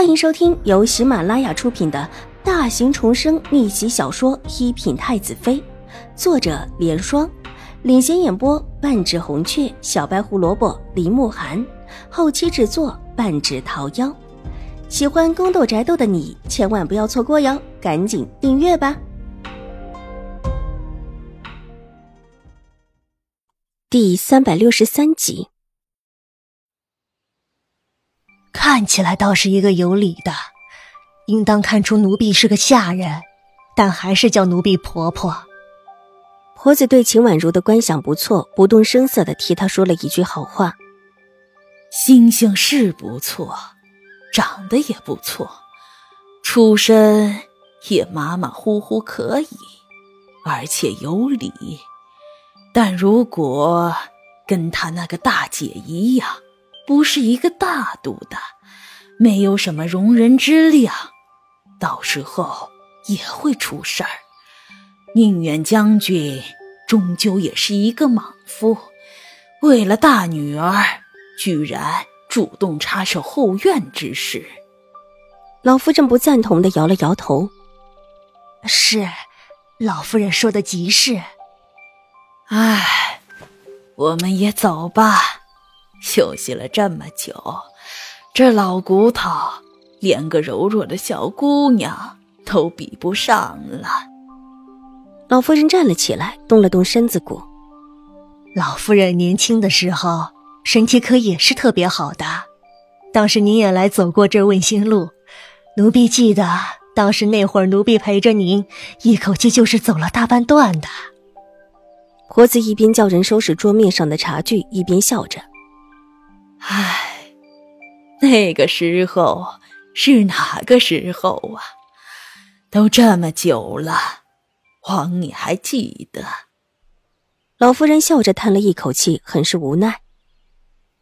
欢迎收听由喜马拉雅出品的大型重生逆袭小说《一品太子妃》，作者：莲霜，领衔演播：半指红雀、小白胡萝卜、林慕寒，后期制作：半指桃夭。喜欢宫斗宅斗的你千万不要错过哟，赶紧订阅吧！第三百六十三集。看起来倒是一个有理的，应当看出奴婢是个下人，但还是叫奴婢婆婆。婆子对秦婉如的观想不错，不动声色的替她说了一句好话：“星星是不错，长得也不错，出身也马马虎虎可以，而且有理。但如果跟她那个大姐一样……”不是一个大度的，没有什么容人之量，到时候也会出事儿。宁远将军终究也是一个莽夫，为了大女儿，居然主动插手后院之事。老夫人不赞同的摇了摇头：“是，老夫人说的极是。唉，我们也走吧。”休息了这么久，这老骨头连个柔弱的小姑娘都比不上了。老夫人站了起来，动了动身子骨。老夫人年轻的时候身体可也是特别好的。当时您也来走过这问心路，奴婢记得当时那会儿，奴婢陪着您，一口气就是走了大半段的。婆子一边叫人收拾桌面上的茶具，一边笑着。唉，那个时候是哪个时候啊？都这么久了，枉你还记得？老夫人笑着叹了一口气，很是无奈。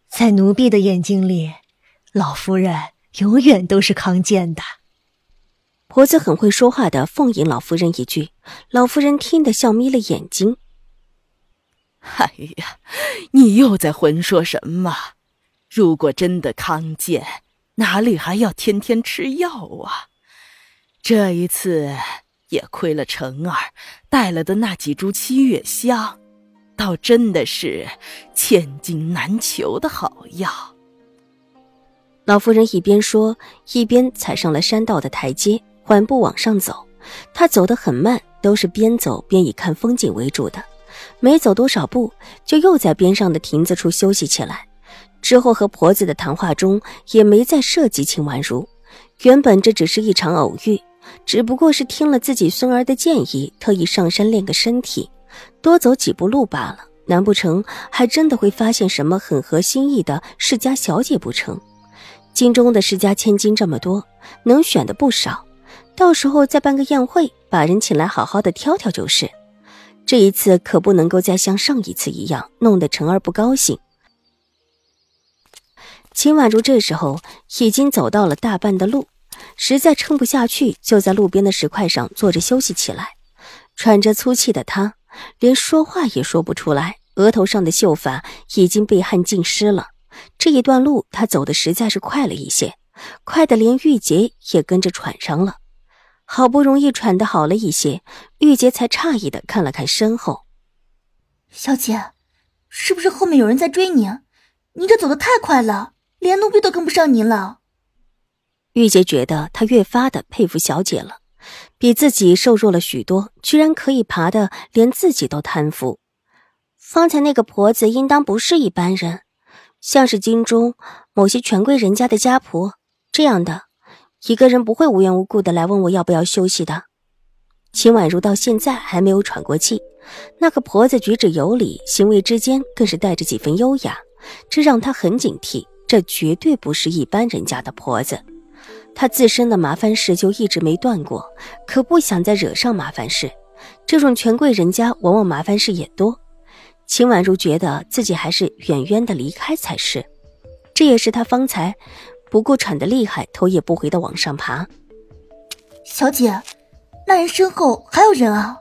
在奴婢的眼睛里，老夫人永远都是康健的。婆子很会说话的，奉迎老夫人一句。老夫人听得笑眯了眼睛。哎呀，你又在混说什么？如果真的康健，哪里还要天天吃药啊？这一次也亏了成儿带了的那几株七月香，倒真的是千金难求的好药。老夫人一边说，一边踩上了山道的台阶，缓步往上走。她走得很慢，都是边走边以看风景为主的。没走多少步，就又在边上的亭子处休息起来。之后和婆子的谈话中也没再涉及秦婉如，原本这只是一场偶遇，只不过是听了自己孙儿的建议，特意上山练个身体，多走几步路罢了。难不成还真的会发现什么很合心意的世家小姐不成？京中的世家千金这么多，能选的不少，到时候再办个宴会，把人请来好好的挑挑就是。这一次可不能够再像上一次一样，弄得晨儿不高兴。秦婉如这时候已经走到了大半的路，实在撑不下去，就在路边的石块上坐着休息起来。喘着粗气的她，连说话也说不出来，额头上的秀发已经被汗浸湿了。这一段路，她走的实在是快了一些，快的连玉洁也跟着喘上了。好不容易喘得好了一些，玉洁才诧异的看了看身后：“小姐，是不是后面有人在追你？你这走的太快了。”连奴婢都跟不上您了。玉洁觉得她越发的佩服小姐了，比自己瘦弱了许多，居然可以爬的连自己都叹服。方才那个婆子应当不是一般人，像是京中某些权贵人家的家仆这样的，一个人不会无缘无故的来问我要不要休息的。秦婉如到现在还没有喘过气，那个婆子举止有礼，行为之间更是带着几分优雅，这让她很警惕。这绝对不是一般人家的婆子，她自身的麻烦事就一直没断过，可不想再惹上麻烦事。这种权贵人家往往麻烦事也多。秦婉如觉得自己还是远远的离开才是，这也是她方才不顾喘的厉害，头也不回的往上爬。小姐，那人身后还有人啊！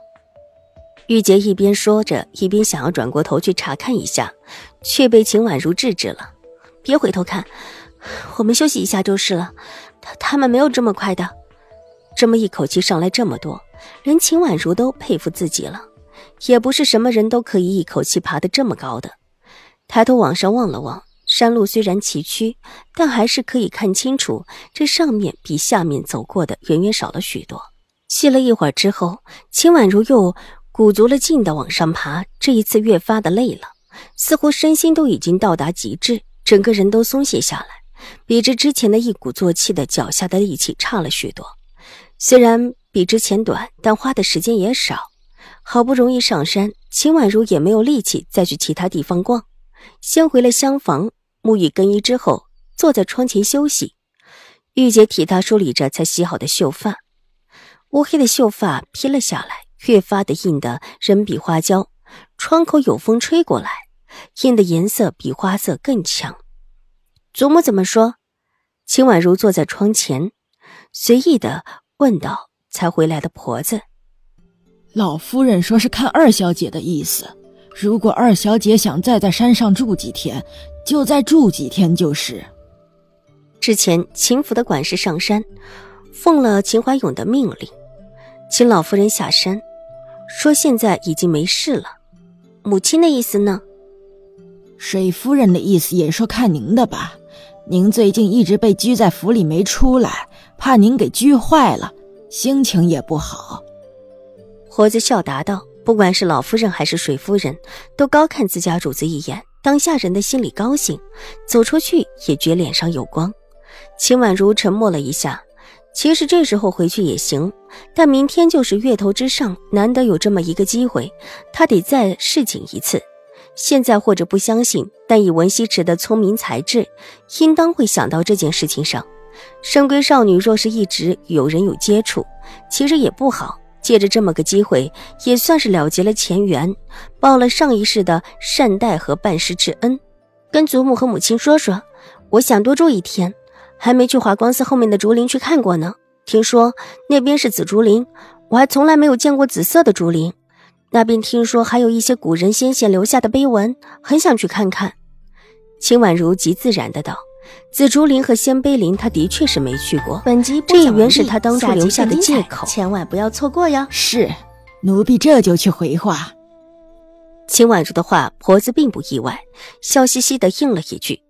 玉洁一边说着，一边想要转过头去查看一下，却被秦婉如制止了。别回头看，我们休息一下就是了。他他们没有这么快的。这么一口气上来这么多，连秦婉如都佩服自己了。也不是什么人都可以一口气爬得这么高的。抬头往上望了望，山路虽然崎岖，但还是可以看清楚，这上面比下面走过的远远少了许多。歇了一会儿之后，秦婉如又鼓足了劲的往上爬，这一次越发的累了，似乎身心都已经到达极致，整个人都松懈下来，比之之前的一鼓作气的脚下的力气差了许多。虽然比之前短，但花的时间也少。好不容易上山，秦婉如也没有力气再去其他地方逛，先回了厢房沐浴更衣之后，坐在窗前休息。玉洁替她梳理着才洗好的秀发，乌黑的秀发披了下来，越发的硬得人比花娇。窗口有风吹过来，映的颜色比花色更强。祖母怎么说？秦婉如坐在窗前，随意的。问道：“才回来的婆子，老夫人说是看二小姐的意思。如果二小姐想再在山上住几天，就再住几天就是。之前秦府的管事上山，奉了秦怀勇的命令，请老夫人下山，说现在已经没事了。母亲的意思呢？水夫人的意思也说看您的吧。您最近一直被拘在府里没出来。”怕您给拘坏了，心情也不好。活子笑答道：“不管是老夫人还是水夫人，都高看自家主子一眼，当下人的心里高兴，走出去也觉脸上有光。”秦婉如沉默了一下，其实这时候回去也行，但明天就是月头之上，难得有这么一个机会，她得再侍寝一次。现在或者不相信，但以文西池的聪明才智，应当会想到这件事情上。深闺少女若是一直有人有接触，其实也不好。借着这么个机会，也算是了结了前缘，报了上一世的善待和办事之恩。跟祖母和母亲说说，我想多住一天，还没去华光寺后面的竹林去看过呢。听说那边是紫竹林，我还从来没有见过紫色的竹林。那边听说还有一些古人先贤留下的碑文，很想去看看。秦婉如极自然的道。紫竹林和仙碑林，他的确是没去过。本集这也原是他当初留下的借口，千万不要错过哟。是，奴婢这就去回话。秦婉如的话，婆子并不意外，笑嘻嘻的应了一句。